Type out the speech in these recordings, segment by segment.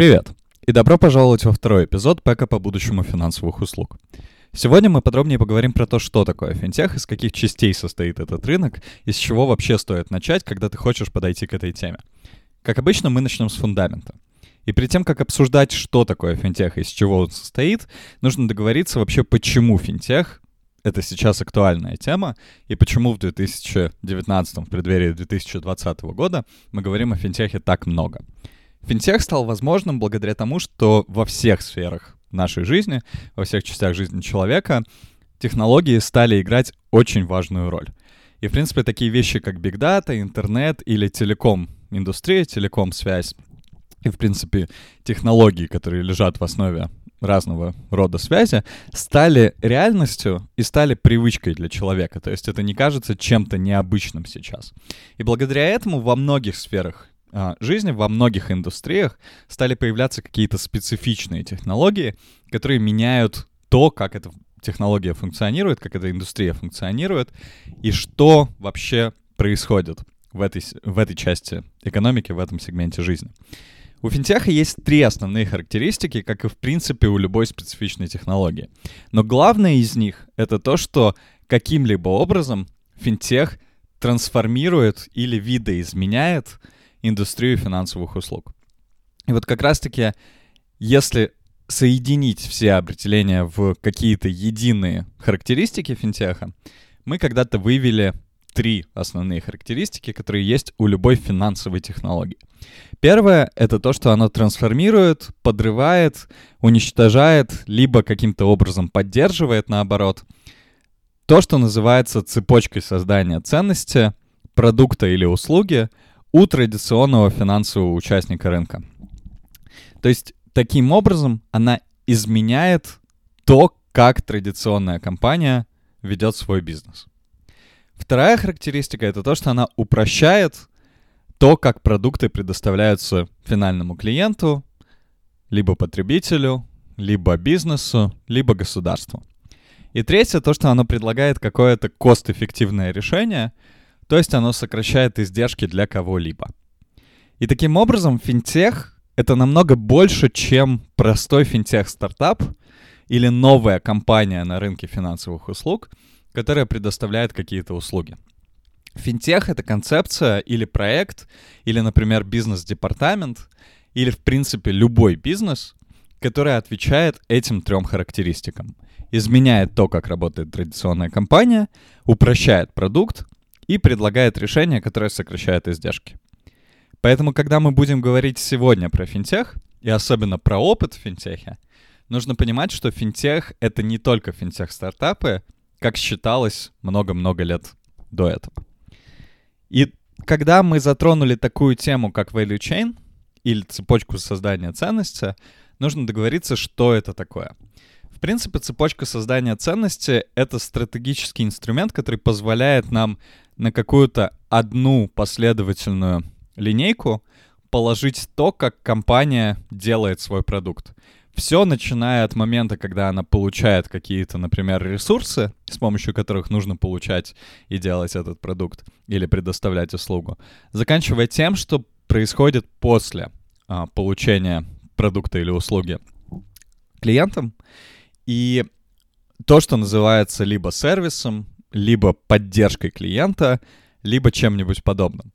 Привет! И добро пожаловать во второй эпизод Пэка по будущему финансовых услуг. Сегодня мы подробнее поговорим про то, что такое финтех, из каких частей состоит этот рынок, и с чего вообще стоит начать, когда ты хочешь подойти к этой теме. Как обычно, мы начнем с фундамента. И перед тем, как обсуждать, что такое финтех и из чего он состоит, нужно договориться вообще, почему финтех — это сейчас актуальная тема, и почему в 2019, в преддверии 2020 года мы говорим о финтехе так много. Финтех стал возможным благодаря тому, что во всех сферах нашей жизни, во всех частях жизни человека, технологии стали играть очень важную роль. И, в принципе, такие вещи, как Big Data, интернет или телеком-индустрия, телеком-связь, и, в принципе, технологии, которые лежат в основе разного рода связи, стали реальностью и стали привычкой для человека. То есть это не кажется чем-то необычным сейчас. И благодаря этому во многих сферах жизни во многих индустриях стали появляться какие-то специфичные технологии, которые меняют то, как эта технология функционирует, как эта индустрия функционирует, и что вообще происходит в этой, в этой части экономики, в этом сегменте жизни. У финтеха есть три основные характеристики, как и в принципе у любой специфичной технологии. Но главное из них — это то, что каким-либо образом финтех трансформирует или видоизменяет индустрию финансовых услуг. И вот как раз-таки, если соединить все определения в какие-то единые характеристики финтеха, мы когда-то вывели три основные характеристики, которые есть у любой финансовой технологии. Первое — это то, что оно трансформирует, подрывает, уничтожает, либо каким-то образом поддерживает, наоборот, то, что называется цепочкой создания ценности, продукта или услуги — у традиционного финансового участника рынка. То есть таким образом она изменяет то, как традиционная компания ведет свой бизнес. Вторая характеристика это то, что она упрощает то, как продукты предоставляются финальному клиенту, либо потребителю, либо бизнесу, либо государству. И третье, то, что оно предлагает какое-то кост-эффективное решение — то есть оно сокращает издержки для кого-либо. И таким образом финтех — это намного больше, чем простой финтех-стартап или новая компания на рынке финансовых услуг, которая предоставляет какие-то услуги. Финтех — это концепция или проект, или, например, бизнес-департамент, или, в принципе, любой бизнес, который отвечает этим трем характеристикам. Изменяет то, как работает традиционная компания, упрощает продукт и предлагает решение, которое сокращает издержки. Поэтому, когда мы будем говорить сегодня про финтех, и особенно про опыт в финтехе, нужно понимать, что финтех — это не только финтех-стартапы, как считалось много-много лет до этого. И когда мы затронули такую тему, как value chain, или цепочку создания ценности, нужно договориться, что это такое — в принципе, цепочка создания ценности — это стратегический инструмент, который позволяет нам на какую-то одну последовательную линейку положить то, как компания делает свой продукт. Все, начиная от момента, когда она получает какие-то, например, ресурсы, с помощью которых нужно получать и делать этот продукт или предоставлять услугу, заканчивая тем, что происходит после а, получения продукта или услуги клиентам. И то, что называется либо сервисом, либо поддержкой клиента, либо чем-нибудь подобным.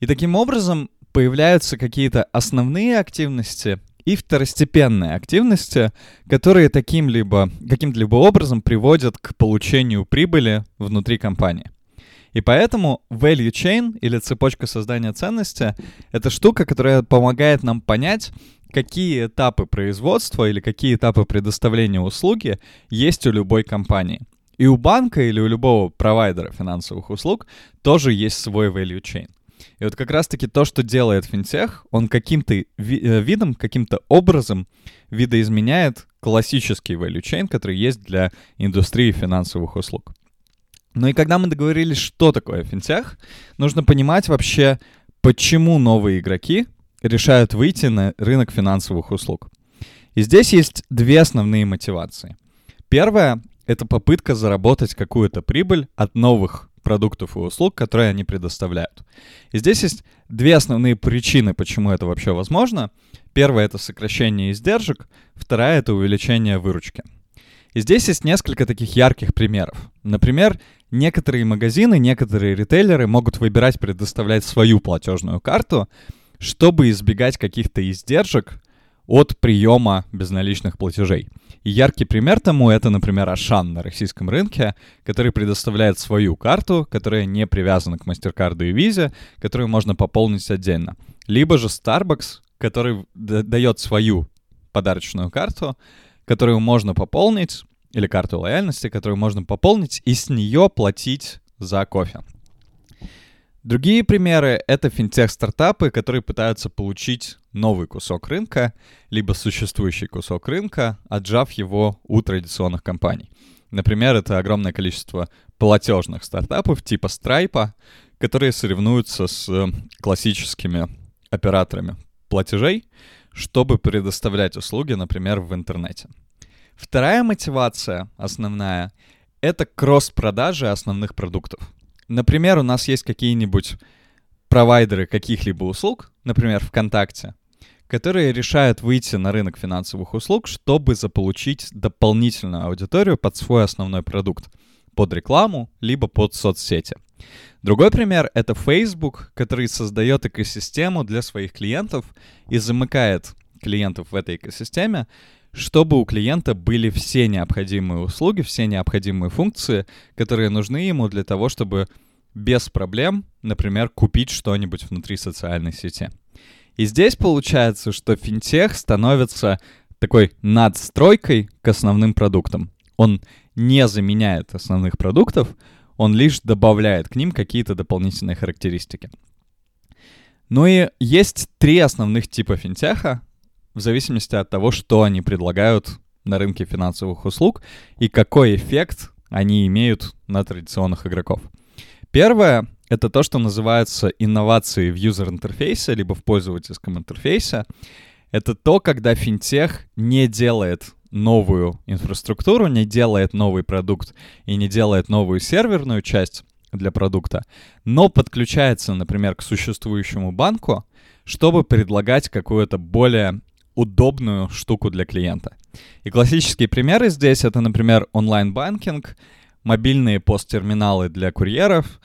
И таким образом появляются какие-то основные активности и второстепенные активности, которые таким-либо, каким-либо образом приводят к получению прибыли внутри компании. И поэтому value chain или цепочка создания ценности — это штука, которая помогает нам понять, какие этапы производства или какие этапы предоставления услуги есть у любой компании. И у банка или у любого провайдера финансовых услуг тоже есть свой value chain. И вот как раз-таки то, что делает финтех, он каким-то э, видом, каким-то образом видоизменяет классический value chain, который есть для индустрии финансовых услуг. Ну и когда мы договорились, что такое финтех, нужно понимать вообще, почему новые игроки решают выйти на рынок финансовых услуг. И здесь есть две основные мотивации. Первая — это попытка заработать какую-то прибыль от новых продуктов и услуг, которые они предоставляют. И здесь есть две основные причины, почему это вообще возможно. Первое — это сокращение издержек, вторая — это увеличение выручки. И здесь есть несколько таких ярких примеров. Например, некоторые магазины, некоторые ритейлеры могут выбирать предоставлять свою платежную карту, чтобы избегать каких-то издержек от приема безналичных платежей. И яркий пример тому это, например, Ашан на российском рынке, который предоставляет свою карту, которая не привязана к MasterCard и Visa, которую можно пополнить отдельно. Либо же Starbucks, который дает свою подарочную карту, которую можно пополнить, или карту лояльности, которую можно пополнить и с нее платить за кофе. Другие примеры — это финтех-стартапы, которые пытаются получить новый кусок рынка, либо существующий кусок рынка, отжав его у традиционных компаний. Например, это огромное количество платежных стартапов типа Stripe, которые соревнуются с э, классическими операторами платежей, чтобы предоставлять услуги, например, в интернете. Вторая мотивация основная — это кросс-продажи основных продуктов. Например, у нас есть какие-нибудь провайдеры каких-либо услуг, например, ВКонтакте, которые решают выйти на рынок финансовых услуг, чтобы заполучить дополнительную аудиторию под свой основной продукт, под рекламу, либо под соцсети. Другой пример — это Facebook, который создает экосистему для своих клиентов и замыкает клиентов в этой экосистеме, чтобы у клиента были все необходимые услуги, все необходимые функции, которые нужны ему для того, чтобы без проблем, например, купить что-нибудь внутри социальной сети. И здесь получается, что финтех становится такой надстройкой к основным продуктам. Он не заменяет основных продуктов, он лишь добавляет к ним какие-то дополнительные характеристики. Ну и есть три основных типа финтеха, в зависимости от того, что они предлагают на рынке финансовых услуг и какой эффект они имеют на традиционных игроков. Первое — это то, что называется инновации в юзер-интерфейсе, либо в пользовательском интерфейсе. Это то, когда финтех не делает новую инфраструктуру, не делает новый продукт и не делает новую серверную часть для продукта, но подключается, например, к существующему банку, чтобы предлагать какую-то более удобную штуку для клиента. И классические примеры здесь это, например, онлайн-банкинг, мобильные посттерминалы для курьеров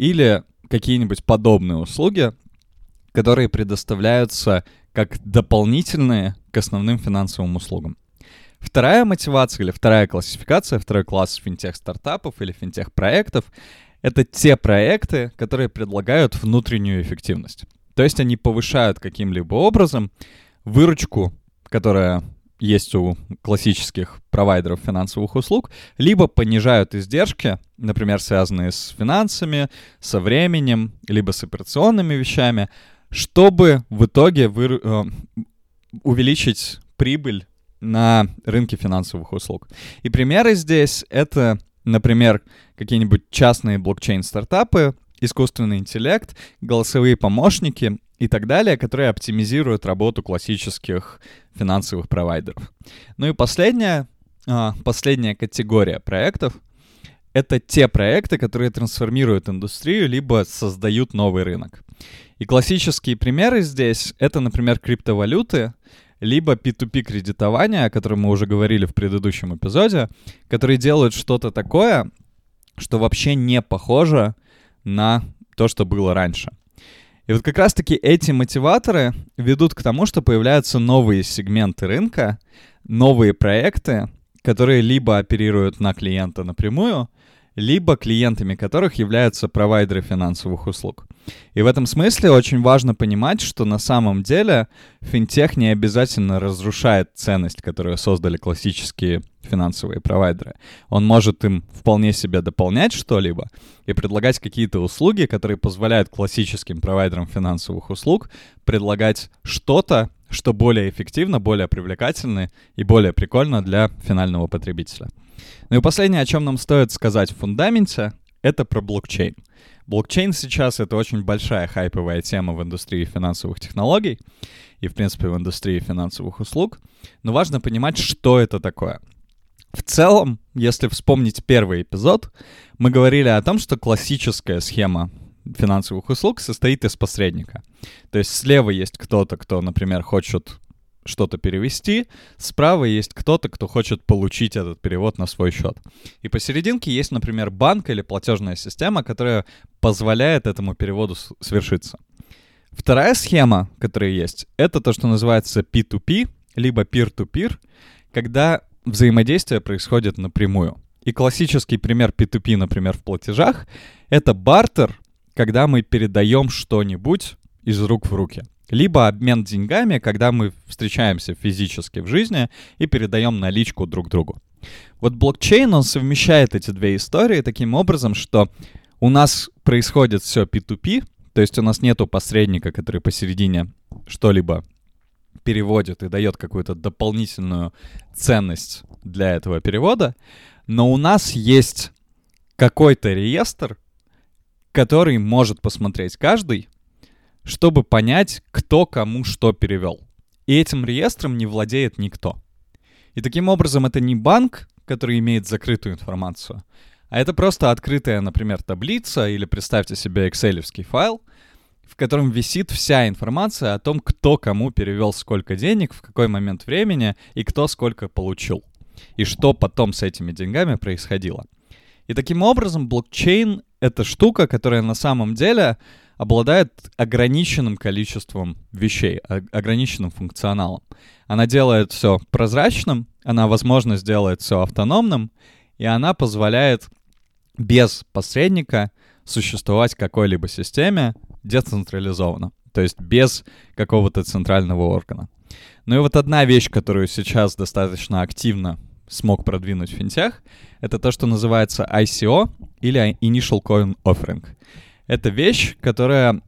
или какие-нибудь подобные услуги, которые предоставляются как дополнительные к основным финансовым услугам. Вторая мотивация или вторая классификация, второй класс финтех-стартапов или финтех-проектов — это те проекты, которые предлагают внутреннюю эффективность. То есть они повышают каким-либо образом выручку, которая есть у классических провайдеров финансовых услуг, либо понижают издержки, например, связанные с финансами, со временем, либо с операционными вещами, чтобы в итоге вы, э, увеличить прибыль на рынке финансовых услуг. И примеры здесь — это, например, какие-нибудь частные блокчейн-стартапы, искусственный интеллект, голосовые помощники и так далее, которые оптимизируют работу классических финансовых провайдеров. Ну и последняя, а, последняя категория проектов — это те проекты, которые трансформируют индустрию, либо создают новый рынок. И классические примеры здесь — это, например, криптовалюты, либо P2P кредитование, о котором мы уже говорили в предыдущем эпизоде, которые делают что-то такое, что вообще не похоже на то, что было раньше. И вот как раз-таки эти мотиваторы ведут к тому, что появляются новые сегменты рынка, новые проекты, которые либо оперируют на клиента напрямую, либо клиентами которых являются провайдеры финансовых услуг. И в этом смысле очень важно понимать, что на самом деле финтех не обязательно разрушает ценность, которую создали классические финансовые провайдеры. Он может им вполне себе дополнять что-либо и предлагать какие-то услуги, которые позволяют классическим провайдерам финансовых услуг предлагать что-то, что более эффективно, более привлекательно и более прикольно для финального потребителя. Ну и последнее, о чем нам стоит сказать в фундаменте, это про блокчейн. Блокчейн сейчас — это очень большая хайповая тема в индустрии финансовых технологий и, в принципе, в индустрии финансовых услуг. Но важно понимать, что это такое. В целом, если вспомнить первый эпизод, мы говорили о том, что классическая схема финансовых услуг состоит из посредника. То есть слева есть кто-то, кто, например, хочет что-то перевести, справа есть кто-то, кто хочет получить этот перевод на свой счет. И посерединке есть, например, банк или платежная система, которая позволяет этому переводу свершиться. Вторая схема, которая есть, это то, что называется P2P, либо peer-to-peer, когда взаимодействие происходит напрямую. И классический пример P2P, например, в платежах, это бартер, когда мы передаем что-нибудь из рук в руки. Либо обмен деньгами, когда мы встречаемся физически в жизни и передаем наличку друг другу. Вот блокчейн, он совмещает эти две истории таким образом, что у нас происходит все P2P, то есть у нас нету посредника, который посередине что-либо переводит и дает какую-то дополнительную ценность для этого перевода, но у нас есть какой-то реестр, который может посмотреть каждый, чтобы понять, кто кому что перевел. И этим реестром не владеет никто. И таким образом это не банк, который имеет закрытую информацию, а это просто открытая, например, таблица или представьте себе excel файл, в котором висит вся информация о том, кто кому перевел сколько денег, в какой момент времени и кто сколько получил. И что потом с этими деньгами происходило. И таким образом блокчейн — это штука, которая на самом деле обладает ограниченным количеством вещей, ограниченным функционалом. Она делает все прозрачным, она, возможно, сделает все автономным, и она позволяет без посредника существовать какой-либо системе децентрализованно, то есть без какого-то центрального органа. Ну и вот одна вещь, которую сейчас достаточно активно смог продвинуть финтех, это то, что называется ICO или Initial Coin Offering. Это вещь, которая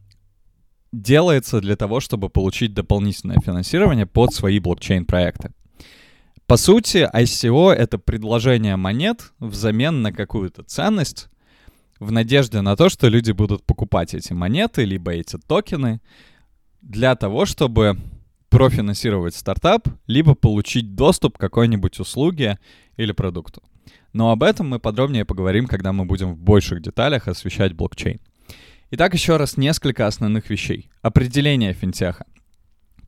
делается для того, чтобы получить дополнительное финансирование под свои блокчейн-проекты. По сути, ICO — это предложение монет взамен на какую-то ценность, в надежде на то, что люди будут покупать эти монеты, либо эти токены, для того, чтобы профинансировать стартап, либо получить доступ к какой-нибудь услуге или продукту. Но об этом мы подробнее поговорим, когда мы будем в больших деталях освещать блокчейн. Итак, еще раз несколько основных вещей. Определение финтеха.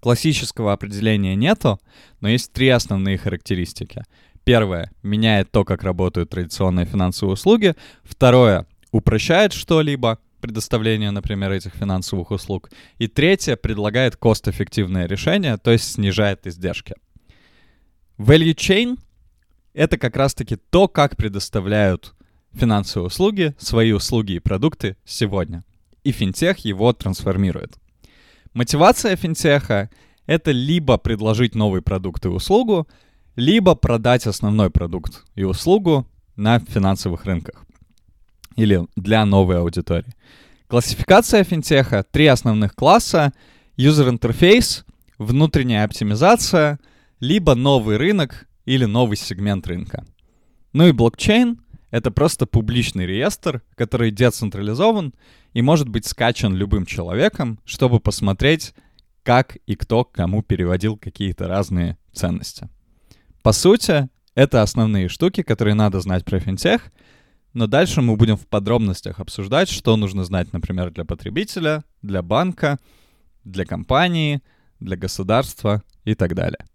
Классического определения нету, но есть три основные характеристики. Первое — меняет то, как работают традиционные финансовые услуги. Второе упрощает что-либо, предоставление, например, этих финансовых услуг. И третье, предлагает кост-эффективное решение, то есть снижает издержки. Value Chain — это как раз-таки то, как предоставляют финансовые услуги, свои услуги и продукты сегодня. И финтех его трансформирует. Мотивация финтеха — это либо предложить новый продукт и услугу, либо продать основной продукт и услугу на финансовых рынках или для новой аудитории. Классификация финтеха — три основных класса. Юзер-интерфейс, внутренняя оптимизация, либо новый рынок или новый сегмент рынка. Ну и блокчейн — это просто публичный реестр, который децентрализован и может быть скачан любым человеком, чтобы посмотреть, как и кто кому переводил какие-то разные ценности. По сути, это основные штуки, которые надо знать про финтех — но дальше мы будем в подробностях обсуждать, что нужно знать, например, для потребителя, для банка, для компании, для государства и так далее.